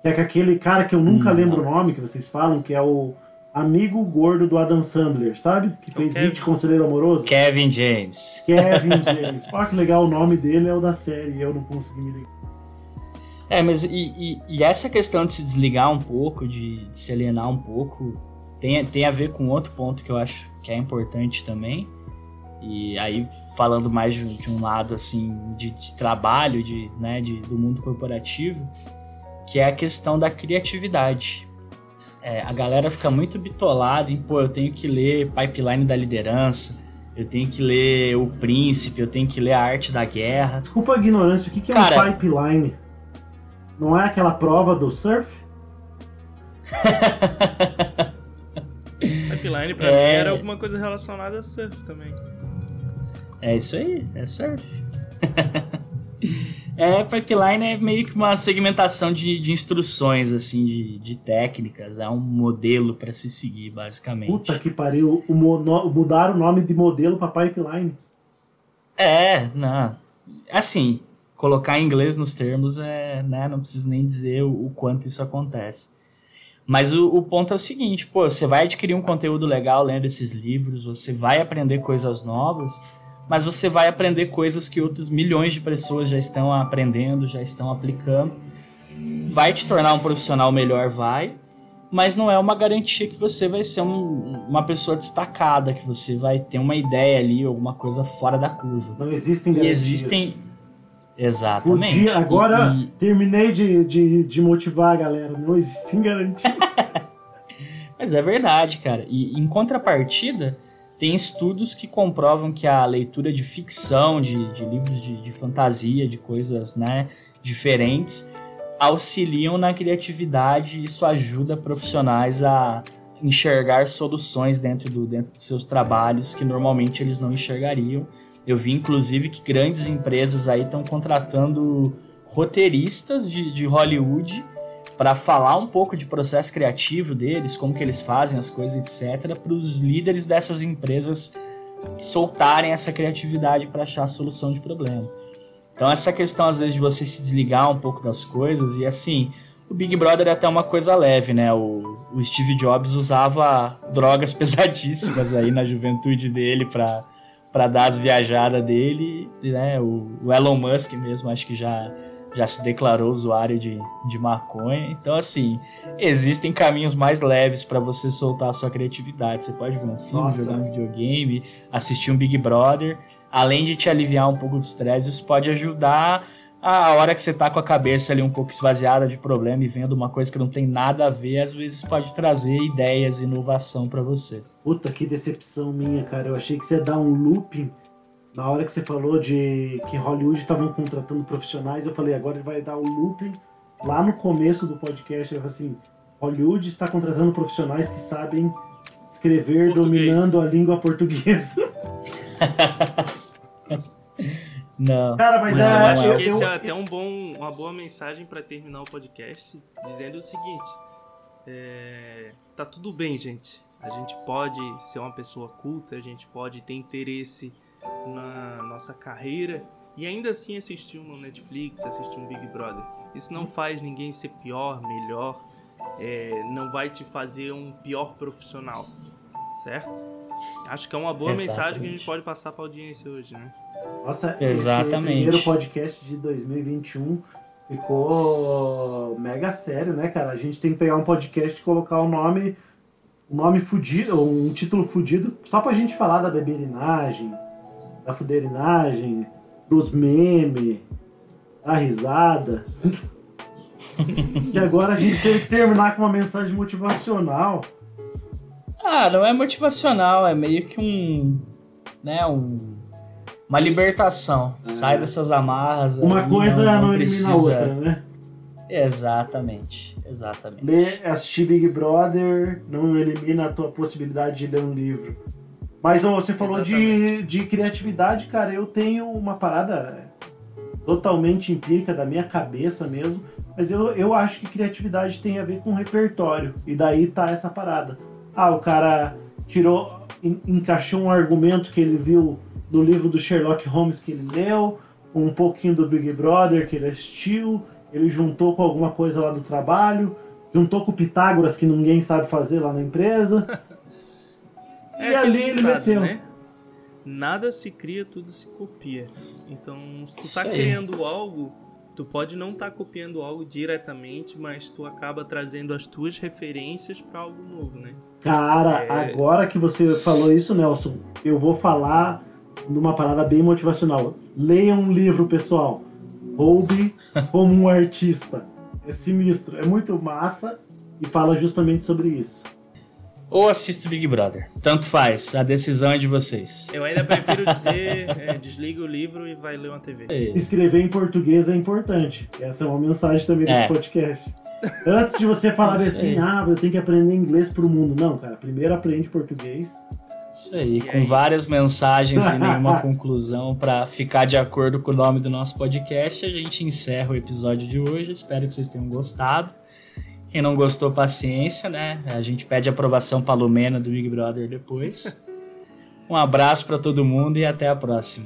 Que é aquele cara que eu nunca hum, lembro o nome que vocês falam, que é o amigo gordo do Adam Sandler, sabe? Que fez Kevin. Hit Conselheiro Amoroso. Kevin James. Kevin James. Olha que legal, o nome dele é o da série eu não consegui me ligar. É, mas e, e, e, essa questão de se desligar um pouco, de, de, se alienar um pouco, tem, tem a ver com outro ponto que eu acho que é importante também. E aí, falando mais de, de um lado, assim, de, de trabalho, de, né, de, do mundo corporativo, que é a questão da criatividade é, a galera fica muito bitolada em, pô, eu tenho que ler Pipeline da Liderança, eu tenho que ler O Príncipe, eu tenho que ler A Arte da Guerra. Desculpa a ignorância, o que, que é Cara, um pipeline? Não é aquela prova do surf? pipeline pra é... mim era alguma coisa relacionada a surf também. É isso aí, é surf. É, pipeline é meio que uma segmentação de, de instruções, assim, de, de técnicas. É um modelo para se seguir, basicamente. Puta que pariu. O mono, mudar o nome de modelo para pipeline. É, não. Assim, colocar em inglês nos termos é, né, não preciso nem dizer o, o quanto isso acontece. Mas o, o, ponto é o seguinte, pô, você vai adquirir um conteúdo legal lendo esses livros, você vai aprender coisas novas, mas você vai aprender coisas que outros milhões de pessoas já estão aprendendo, já estão aplicando. Vai te tornar um profissional melhor, vai, mas não é uma garantia que você vai ser um, uma pessoa destacada, que você vai ter uma ideia ali, alguma coisa fora da curva. Não existem garantias. E existem. Exatamente. Dia, agora e, e... terminei de, de, de motivar a galera. Não existem garantias. mas é verdade, cara. E em contrapartida tem estudos que comprovam que a leitura de ficção, de, de livros de, de, fantasia, de coisas né, diferentes, auxiliam na criatividade e isso ajuda profissionais a enxergar soluções dentro, do, dentro dos seus trabalhos que normalmente eles não enxergariam. Eu vi, inclusive, que grandes empresas aí estão contratando roteiristas de, de Hollywood para falar um pouco de processo criativo deles, como que eles fazem as coisas, etc, para os líderes dessas empresas soltarem essa criatividade para achar a solução de problema. Então essa questão às vezes de você se desligar um pouco das coisas e assim, o Big Brother é até uma coisa leve, né? O, o Steve Jobs usava drogas pesadíssimas aí na juventude dele para para dar as viajadas dele, né? O, o Elon Musk mesmo acho que já já se declarou usuário de, de maconha. Então, assim, existem caminhos mais leves para você soltar a sua criatividade. Você pode ver um filme, Nossa. jogar um videogame, assistir um Big Brother. Além de te aliviar um pouco do estresse, isso pode ajudar a hora que você tá com a cabeça ali um pouco esvaziada de problema e vendo uma coisa que não tem nada a ver, às vezes pode trazer ideias, inovação para você. Puta, que decepção minha, cara. Eu achei que você ia dar um looping na hora que você falou de que Hollywood estavam contratando profissionais, eu falei, agora ele vai dar o looping. Lá no começo do podcast, eu falei assim, Hollywood está contratando profissionais que sabem escrever Português. dominando a língua portuguesa. Não. Cara, mas, mas é, eu acho eu, que esse eu, é até um bom, uma boa mensagem para terminar o podcast, dizendo o seguinte: é, tá tudo bem, gente. A gente pode ser uma pessoa culta, a gente pode ter interesse na nossa carreira e ainda assim assistir um Netflix, assistir um Big Brother. Isso não faz ninguém ser pior, melhor, é, não vai te fazer um pior profissional, certo? Acho que é uma boa Exatamente. mensagem que a gente pode passar para a audiência hoje, né? Nossa, Exatamente. esse primeiro podcast de 2021 ficou mega sério, né, cara? A gente tem que pegar um podcast e colocar o um nome, um nome fudido, um título fudido, só pra gente falar da beberinagem, da fuderinagem, dos memes, da risada. e agora a gente teve que terminar com uma mensagem motivacional. Ah, não é motivacional, é meio que um. né, um. Uma libertação. É. Sai dessas amarras. Uma coisa não, não, não elimina a outra, né? Exatamente, exatamente. Ler, assistir Big Brother não elimina a tua possibilidade de ler um livro. Mas você falou de, de criatividade, cara. Eu tenho uma parada totalmente empírica da minha cabeça mesmo. Mas eu, eu acho que criatividade tem a ver com repertório. E daí tá essa parada. Ah, o cara tirou, encaixou um argumento que ele viu do livro do Sherlock Holmes que ele leu, um pouquinho do Big Brother que ele assistiu, ele juntou com alguma coisa lá do trabalho, juntou com o Pitágoras que ninguém sabe fazer lá na empresa. É e ali ele meteu. Né? Nada se cria, tudo se copia. Então, se tu tá criando algo, tu pode não estar tá copiando algo diretamente, mas tu acaba trazendo as tuas referências para algo novo, né? Cara, é... agora que você falou isso, Nelson, eu vou falar numa parada bem motivacional. Leia um livro, pessoal. Roube como um artista. É sinistro, é muito massa e fala justamente sobre isso ou assisto Big Brother. Tanto faz, a decisão é de vocês. Eu ainda prefiro dizer, é, desliga o livro e vai ler uma TV. É. Escrever em português é importante. Essa é uma mensagem também desse é. podcast. Antes de você falar assim, ah, eu tenho que aprender inglês pro mundo. Não, cara, primeiro aprende português. Isso aí, e com é várias isso. mensagens e nenhuma conclusão para ficar de acordo com o nome do nosso podcast, a gente encerra o episódio de hoje. Espero que vocês tenham gostado. Quem não gostou, paciência, né? A gente pede aprovação para Lumena do Big Brother depois. Um abraço para todo mundo e até a próxima.